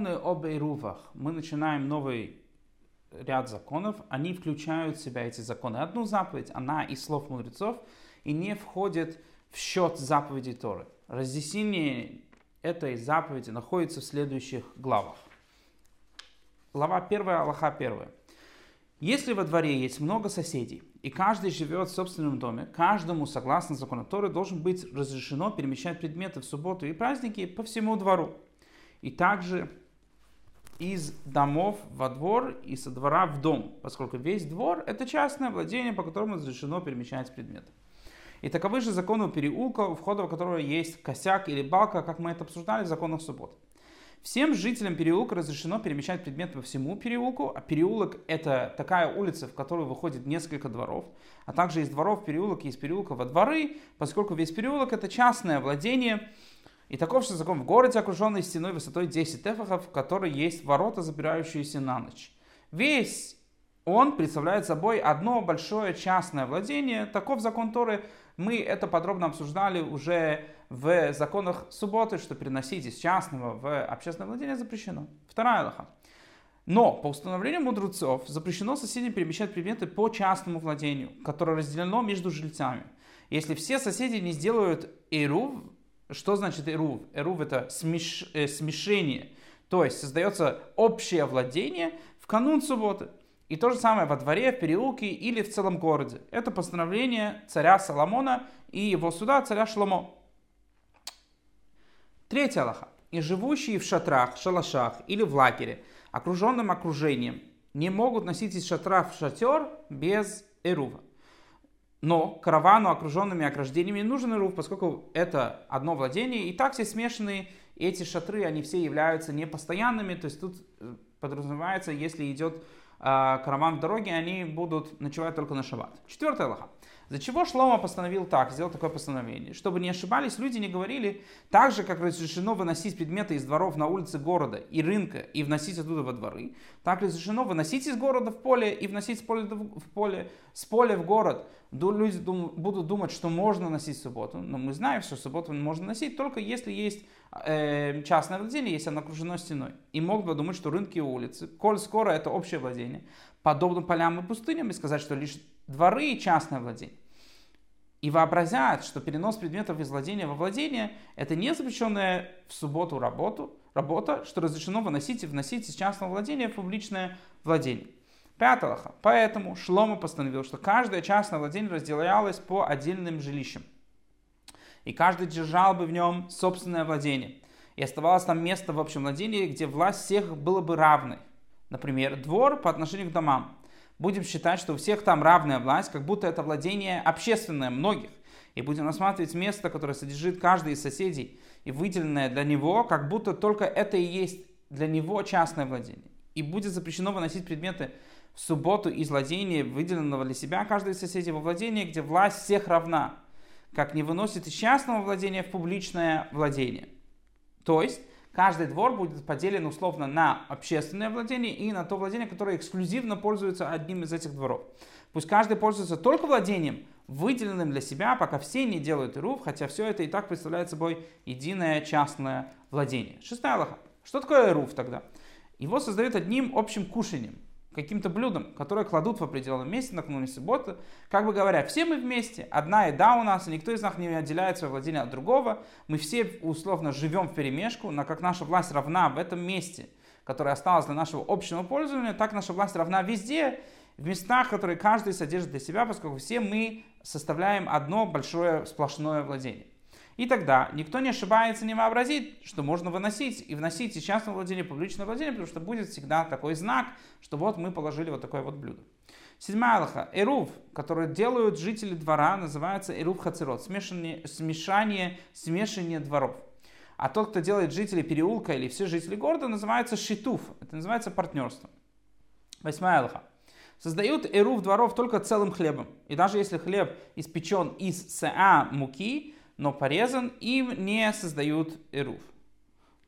законы об Ирувах. Мы начинаем новый ряд законов. Они включают в себя эти законы. Одну заповедь, она из слов мудрецов, и не входит в счет заповедей Торы. Разъяснение этой заповеди находится в следующих главах. Глава 1, Аллаха 1. Если во дворе есть много соседей, и каждый живет в собственном доме, каждому, согласно закону Торы, должен быть разрешено перемещать предметы в субботу и праздники по всему двору. И также из домов во двор и со двора в дом, поскольку весь двор – это частное владение, по которому разрешено перемещать предметы. И таковы же законы у переулка, у входа в которого есть косяк или балка, как мы это обсуждали в законах субботы. Всем жителям переулка разрешено перемещать предметы по всему переулку, а переулок это такая улица, в которую выходит несколько дворов, а также из дворов переулок и из переулка во дворы, поскольку весь переулок это частное владение, и таков закон в городе, окруженный стеной высотой 10 тефахов, в которой есть ворота, запирающиеся на ночь. Весь он представляет собой одно большое частное владение. Таков закон Торы. Мы это подробно обсуждали уже в законах субботы, что переносить из частного в общественное владение запрещено. Вторая лоха. Но по установлению мудрецов запрещено соседям перемещать предметы по частному владению, которое разделено между жильцами. Если все соседи не сделают эрув, что значит эрув? Эрув это смеш, э, смешение, то есть создается общее владение в канун субботы. И то же самое во дворе, в переулке или в целом городе. Это постановление царя Соломона и его суда царя Шломо. Третья Аллаха. И живущие в шатрах, шалашах или в лагере, окруженным окружением, не могут носить из шатра в шатер без эрува. Но каравану, окруженными ограждениями, нужен эрув, поскольку это одно владение. И так все смешанные эти шатры, они все являются непостоянными. То есть тут э, подразумевается, если идет а, караван в дороге, они будут ночевать только на шаббат. Четвертая лоха. За чего Шлома постановил так, сделал такое постановление? Чтобы не ошибались, люди не говорили, так же, как разрешено выносить предметы из дворов на улицы города и рынка и вносить оттуда во дворы, так разрешено выносить из города в поле и вносить с поля в поле, с поля в город. Люди будут думать, что можно носить в субботу, но мы знаем, что субботу можно носить только если есть э, частное владение, если оно окружено стеной. И могут бы думать, что рынки и улицы, коль скоро это общее владение, подобно полям и пустыням, и сказать, что лишь дворы и частное владение. И вообразят, что перенос предметов из владения во владение – это не запрещенная в субботу работу, работа, что разрешено выносить и вносить из частного владения в публичное владение. Лоха. Поэтому Шлома постановил, что каждое частное владение разделялось по отдельным жилищам. И каждый держал бы в нем собственное владение. И оставалось там место в общем владении, где власть всех была бы равной. Например, двор по отношению к домам будем считать, что у всех там равная власть, как будто это владение общественное многих. И будем рассматривать место, которое содержит каждый из соседей, и выделенное для него, как будто только это и есть для него частное владение. И будет запрещено выносить предметы в субботу из владения, выделенного для себя каждого из соседей во владение, где власть всех равна, как не выносит из частного владения в публичное владение. То есть, каждый двор будет поделен условно на общественное владение и на то владение, которое эксклюзивно пользуется одним из этих дворов. Пусть каждый пользуется только владением, выделенным для себя, пока все не делают ируф, хотя все это и так представляет собой единое частное владение. Шестая Аллаха. Что такое ируф тогда? Его создают одним общим кушанием каким-то блюдом, которое кладут в определенном месте накануне субботы, как бы говоря, все мы вместе, одна еда у нас, и никто из нас не отделяет свое владение от другого, мы все условно живем в перемешку, но как наша власть равна в этом месте, которое осталось для нашего общего пользования, так наша власть равна везде, в местах, которые каждый содержит для себя, поскольку все мы составляем одно большое сплошное владение. И тогда никто не ошибается, не вообразит, что можно выносить и вносить из частного владения в публичное владение, потому что будет всегда такой знак, что вот мы положили вот такое вот блюдо. Седьмая Аллаха. Эрув, который делают жители двора, называется эрув хацерот, смешание, смешание, смешание дворов. А тот, кто делает жители переулка или все жители города, называется шитуф. Это называется партнерство. Восьмая Аллаха. Создают эрув дворов только целым хлебом. И даже если хлеб испечен из саа муки, но порезан, им не создают эруф.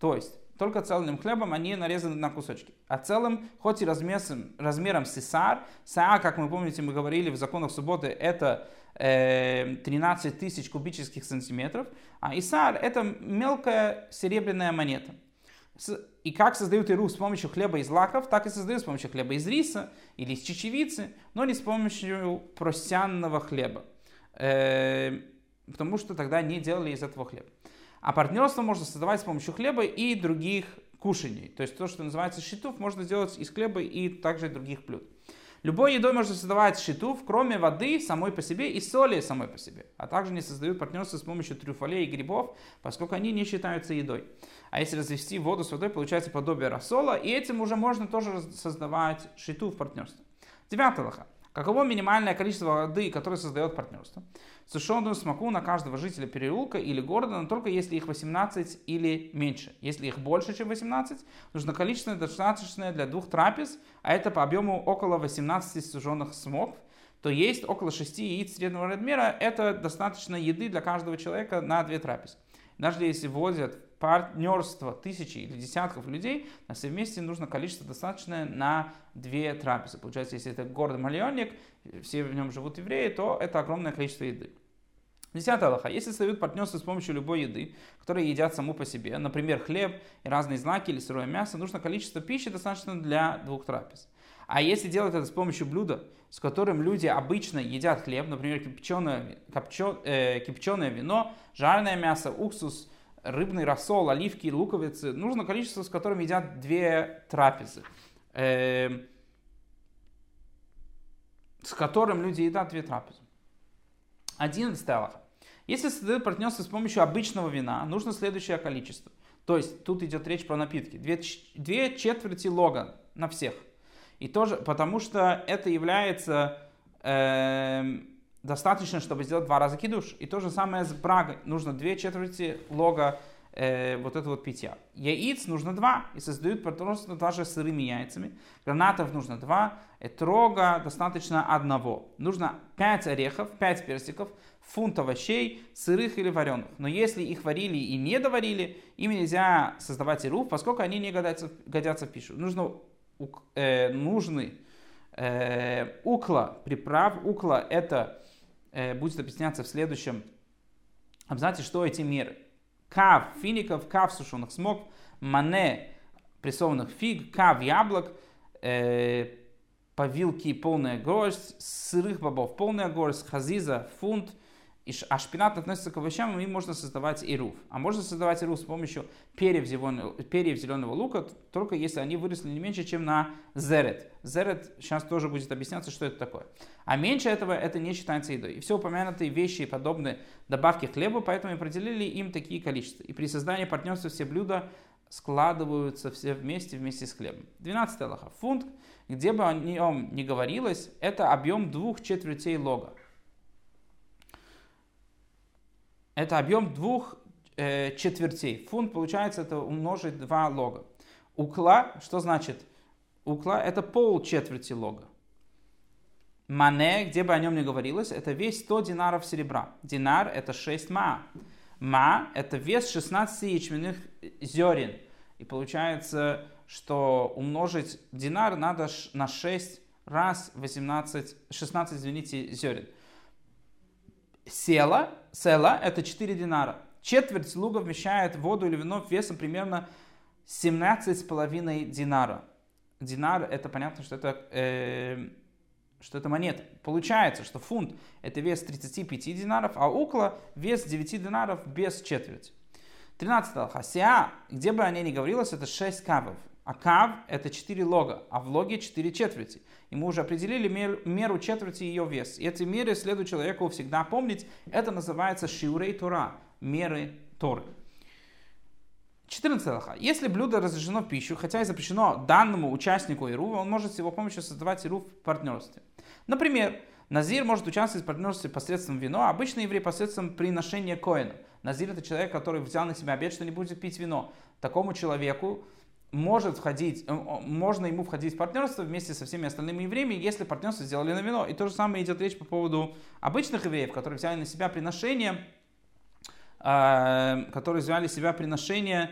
То есть, только целым хлебом они нарезаны на кусочки. А целым, хоть и размером, размером сисар, саа, как мы помните, мы говорили в законах субботы, это э, 13 тысяч кубических сантиметров, а исар это мелкая серебряная монета. И как создают Иру с помощью хлеба из лаков, так и создают с помощью хлеба из риса или из чечевицы, но не с помощью просянного хлеба. Э, потому что тогда не делали из этого хлеба. А партнерство можно создавать с помощью хлеба и других кушаний. То есть то, что называется шитов, можно сделать из хлеба и также других блюд. Любой едой можно создавать шитув, кроме воды самой по себе и соли самой по себе. А также не создают партнерство с помощью трюфалей и грибов, поскольку они не считаются едой. А если развести воду с водой, получается подобие рассола, и этим уже можно тоже создавать шитув партнерство. Девятый лоха. Каково минимальное количество воды, которое создает партнерство? Сушеную смоку на каждого жителя переулка или города, но только если их 18 или меньше. Если их больше, чем 18, нужно количество достаточное для двух трапез, а это по объему около 18 сушеных смок, то есть около 6 яиц среднего размера, это достаточно еды для каждого человека на две трапезы. Даже если вводят партнерство тысячи или десятков людей, на все вместе нужно количество достаточное на две трапезы. Получается, если это город-миллионник, все в нем живут евреи, то это огромное количество еды. Десятая Аллаха. Если создают партнерство с помощью любой еды, которая едят саму по себе, например, хлеб и разные знаки или сырое мясо, нужно количество пищи достаточно для двух трапез. А если делать это с помощью блюда, с которым люди обычно едят хлеб, например, кипченое, копчё, э, кипченое вино, жареное мясо, уксус, рыбный рассол, оливки, луковицы. Нужно количество, с которым едят две трапезы. Э, с которым люди едят две трапезы. Одиннадцатый Аллаха. Если создают партнерство с помощью обычного вина, нужно следующее количество. То есть тут идет речь про напитки. Две, две четверти лога на всех. И тоже потому что это является э, достаточно, чтобы сделать два раза кидуш. И то же самое с брагой. Нужно две четверти лога э, вот это вот питья. Яиц нужно два, и создают партнерство даже сырыми яйцами. Гранатов нужно два, этрога достаточно одного. Нужно пять орехов, пять персиков, фунт овощей, сырых или вареных. Но если их варили и не доварили, им нельзя создавать ируф, поскольку они не годятся, годятся в пищу. Нужно, э, нужны э, укла приправ. Укла это э, будет объясняться в следующем абзаце, что эти меры. Кав фиников, кав сушеных смок, мане прессованных фиг, кав яблок, э, повилки полная горсть, сырых бобов полная горсть, хазиза фунт, а шпинат относится к овощам, и можно создавать ируф. А можно создавать ируф с помощью перьев зеленого, перьев зеленого лука, только если они выросли не меньше, чем на зерет. Зерет сейчас тоже будет объясняться, что это такое. А меньше этого это не считается едой. И все упомянутые вещи и подобные добавки хлеба, поэтому и определили им такие количества. И при создании партнерства все блюда складываются все вместе, вместе с хлебом. 12 Аллаха. Фунт, где бы о нем ни говорилось, это объем двух четвертей лога. Это объем двух э, четвертей. Фунт получается это умножить два лога. Укла, что значит? Укла это пол четверти лога. Мане, где бы о нем ни говорилось, это весь 100 динаров серебра. Динар это 6 ма. Ма это вес 16 ячменных зерен. И получается, что умножить динар надо на 6 раз 18, 16, извините, зерен. Села, села это 4 динара. Четверть луга вмещает воду или вино весом примерно 17,5 динара. Динар, это понятно, что это, э, что это монета. Получается, что фунт это вес 35 динаров, а около вес 9 динаров без четверти. 13 алха. Сиа, где бы о ней ни говорилось, это 6 кавов. А кав это 4 лога, а в логе 4 четверти. И мы уже определили мер, меру четверти ее вес. И эти меры следует человеку всегда помнить. Это называется шиурей Тора, меры Торы. 14 лоха. Если блюдо разрешено пищу, хотя и запрещено данному участнику Ирува, он может с его помощью создавать Ирув в партнерстве. Например, Назир может участвовать в партнерстве посредством вино, а обычный еврей посредством приношения коина. Назир это человек, который взял на себя обет, что не будет пить вино. Такому человеку может входить, э, можно ему входить в партнерство вместе со всеми остальными евреями, если партнерство сделали на вино. И то же самое идет речь по поводу обычных евреев, которые взяли на себя приношение, э, которые взяли себя приношение,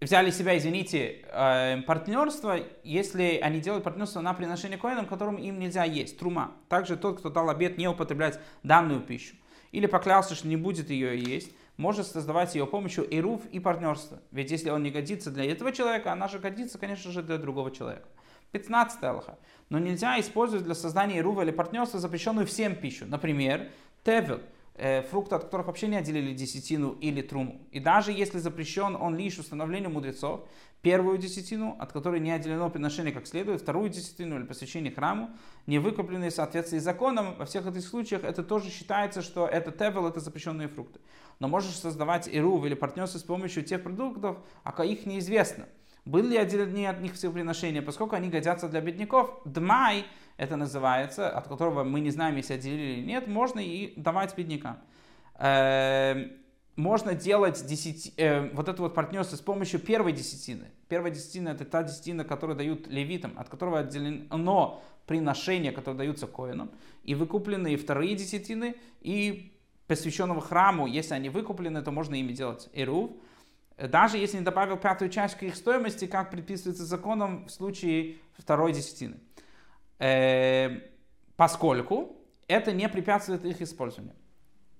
взяли себя, извините, э, партнерство, если они делают партнерство на приношение коинам, которым им нельзя есть, трума. Также тот, кто дал обед не употреблять данную пищу, или поклялся, что не будет ее есть, может создавать ее помощью ируф и партнерство. Ведь если он не годится для этого человека, она же годится, конечно же, для другого человека. 15 Аллаха. Но нельзя использовать для создания ирува или партнерства запрещенную всем пищу. Например, тевел, фрукты, от которых вообще не отделили десятину или труму. И даже если запрещен он лишь установлению мудрецов, первую десятину, от которой не отделено приношение как следует, вторую десятину или посвящение храму, не выкупленные в соответствии с законом, во всех этих случаях это тоже считается, что это тевел, это запрещенные фрукты. Но можешь создавать ирув или партнерство с помощью тех продуктов, а их неизвестно. Были ли отделены от них все приношения, поскольку они годятся для бедняков, дмай, это называется, от которого мы не знаем, если отделили или нет, можно и давать беднякам. Эм, можно делать десяти, э, вот это вот партнерство с помощью первой десятины. Первая десятина это та десятина, которую дают левитам, от которого отделено приношение, которое даются коинам, и выкупленные вторые десятины, и посвященного храму, если они выкуплены, то можно ими делать эрув. Даже если не добавил пятую часть к их стоимости, как предписывается законом в случае второй десятины. Э, поскольку это не препятствует их использованию.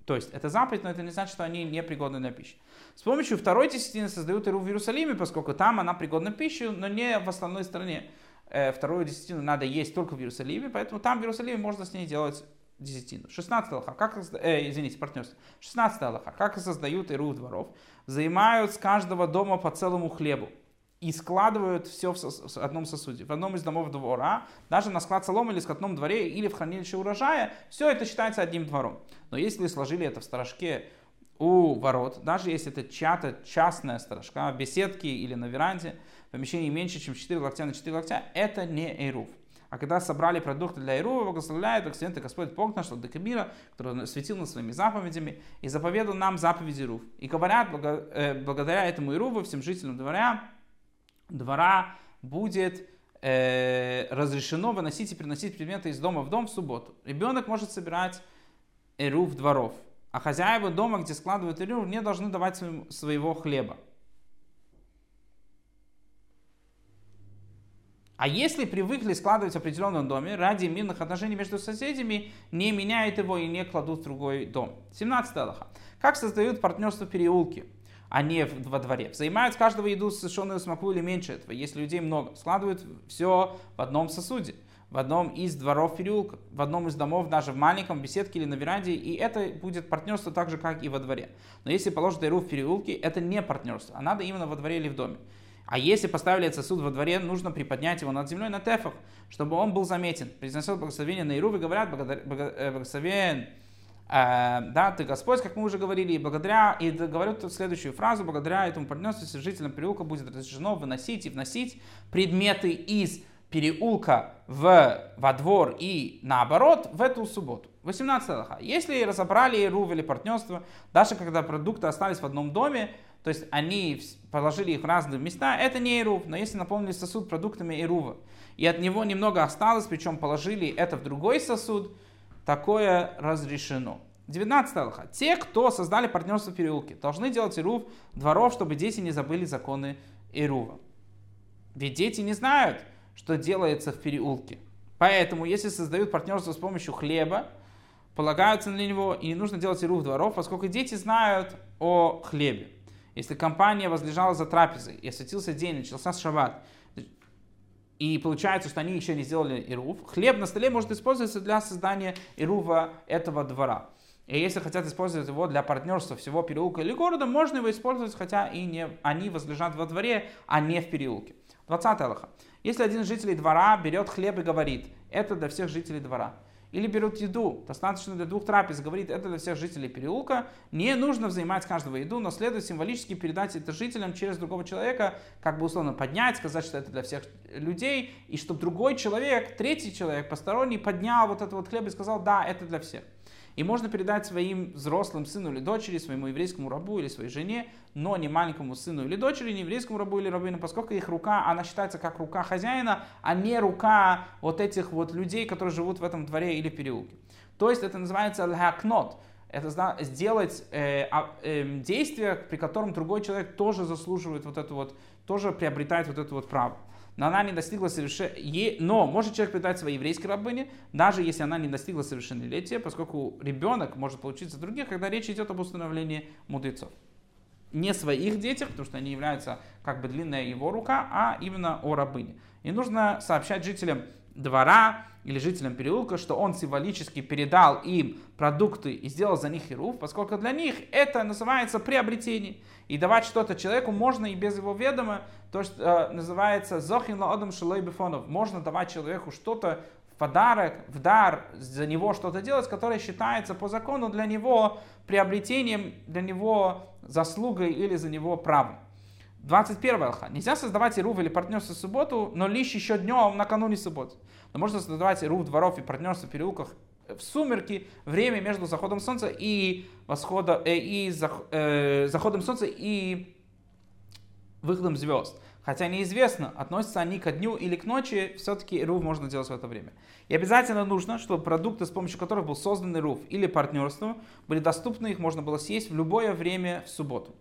То есть это заповедь, но это не значит, что они не пригодны для пищи. С помощью второй десятины создают иру в Иерусалиме, поскольку там она пригодна к пище, но не в остальной стране. Э, вторую десятину надо есть только в Иерусалиме, поэтому там в Иерусалиме можно с ней делать десятину. 16 Аллаха, как, э, извините, партнерство. 16 Аллаха, как создают иру дворов, взимают с каждого дома по целому хлебу и складывают все в одном сосуде, в одном из домов двора, даже на склад соломы или скотном дворе, или в хранилище урожая, все это считается одним двором. Но если сложили это в сторожке у ворот, даже если это чья-то частная сторожка, в беседке или на веранде, помещение меньше, чем 4 локтя на 4 локтя, это не эйруф. А когда собрали продукты для Ирува, благословляет Оксидент Господь Бог наш, Декабира, который светил над своими заповедями и заповедал нам заповеди Ирув. И говорят, э, благодаря этому Ируву, всем жителям дворя, двора будет э, разрешено выносить и приносить предметы из дома в дом в субботу. Ребенок может собирать Ирув дворов, а хозяева дома, где складывают Ирув, не должны давать своего хлеба. А если привыкли складывать в определенном доме ради мирных отношений между соседями, не меняют его и не кладут в другой дом. 17 Аллаха. Как создают партнерство в переулке, а не во дворе? Взаимают с каждого еду совершенную смоку или меньше этого, если людей много. Складывают все в одном сосуде в одном из дворов переулка, в одном из домов, даже в маленьком беседке или на веранде, и это будет партнерство так же, как и во дворе. Но если положить дыру в переулке, это не партнерство, а надо именно во дворе или в доме. А если поставили этот сосуд во дворе, нужно приподнять его над землей на тефах, чтобы он был заметен. Произносят благословение на Ируве, говорят, э, благословен да, ты Господь, как мы уже говорили, и благодаря, и говорят следующую фразу, благодаря этому партнерству жителям переулка будет разрешено выносить и вносить предметы из переулка в, во двор и наоборот в эту субботу. 18 Аллаха. Если разобрали Ирув или партнерство, даже когда продукты остались в одном доме, то есть они положили их в разные места, это не Ирув, но если наполнили сосуд продуктами Ирува, и от него немного осталось, причем положили это в другой сосуд, такое разрешено. 19 Аллаха. Те, кто создали партнерство в переулке, должны делать Ирув дворов, чтобы дети не забыли законы Ирува. Ведь дети не знают, что делается в переулке. Поэтому, если создают партнерство с помощью хлеба, полагаются на него, и не нужно делать Ирув дворов, поскольку дети знают о хлебе. Если компания возлежала за трапезой, и осветился день, начался шаббат, и получается, что они еще не сделали ирув, хлеб на столе может использоваться для создания ирува этого двора. И если хотят использовать его для партнерства всего переулка или города, можно его использовать, хотя и не, они возлежат во дворе, а не в переулке. 20 Аллаха. Если один из жителей двора берет хлеб и говорит, это для всех жителей двора, или берут еду, достаточно для двух трапез, говорит, это для всех жителей переулка. Не нужно взимать каждого еду, но следует символически передать это жителям через другого человека, как бы условно поднять, сказать, что это для всех людей, и чтобы другой человек, третий человек, посторонний, поднял вот этот вот хлеб и сказал, да, это для всех. И можно передать своим взрослым сыну или дочери, своему еврейскому рабу или своей жене, но не маленькому сыну или дочери, не еврейскому рабу или рабыне, поскольку их рука, она считается как рука хозяина, а не рука вот этих вот людей, которые живут в этом дворе или переулке. То есть это называется аль-хакнот. Это сделать э, э, действие, при котором другой человек тоже заслуживает вот это вот, тоже приобретает вот это вот право. но она не достигла совершеннолетия. Но может человек предать своей еврейской рабыне, даже если она не достигла совершеннолетия, поскольку ребенок может получиться других, когда речь идет об установлении мудрецов. Не своих детях, потому что они являются как бы длинная его рука, а именно о рабыне. И нужно сообщать жителям двора или жителям переулка, что он символически передал им продукты и сделал за них хирув, поскольку для них это называется приобретение. И давать что-то человеку можно и без его ведома, то, что э, называется зохин ладом шилой бифонов. Можно давать человеку что-то в подарок, в дар, за него что-то делать, которое считается по закону для него приобретением, для него заслугой или за него правом. 21 алха. Нельзя создавать ирув или партнерство в субботу, но лишь еще днем накануне субботы. Но можно создавать ирув дворов и партнерство в переулках в сумерки, время между заходом солнца и восходом, э, и зах, э, заходом солнца и выходом звезд. Хотя неизвестно, относятся они к дню или к ночи, все-таки ирув можно делать в это время. И обязательно нужно, чтобы продукты, с помощью которых был создан ирув или партнерство, были доступны, их можно было съесть в любое время в субботу.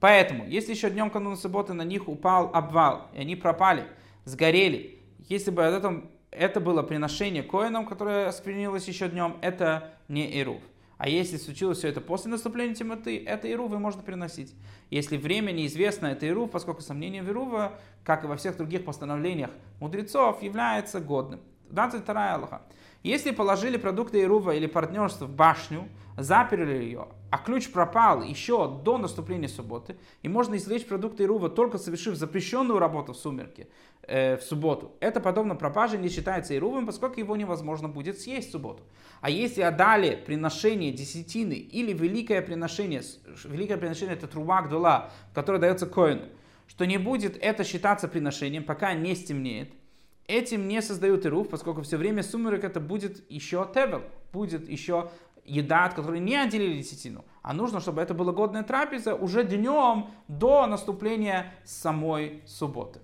Поэтому, если еще днем кануна субботы на них упал обвал, и они пропали, сгорели, если бы это, это было приношение коинам, которое осквернилось еще днем, это не Ирув. А если случилось все это после наступления темноты, это Ирув и можно приносить. Если время неизвестно, это Ирув, поскольку сомнение в Ирува, как и во всех других постановлениях мудрецов, является годным. 22 Аллаха. Если положили продукты Ирува или партнерство в башню, заперли ее, а ключ пропал еще до наступления субботы, и можно извлечь продукты Ирува только совершив запрещенную работу в сумерке э, в субботу. Это подобно пропаже не считается Ирувом, поскольку его невозможно будет съесть в субботу. А если отдали приношение десятины или великое приношение, великое приношение это труба гдула, которое дается коину, что не будет это считаться приношением, пока не стемнеет, этим не создают ируф, поскольку все время сумерек это будет еще тевел, будет еще еда, от которой не отделили десятину, а нужно, чтобы это была годная трапеза уже днем до наступления самой субботы.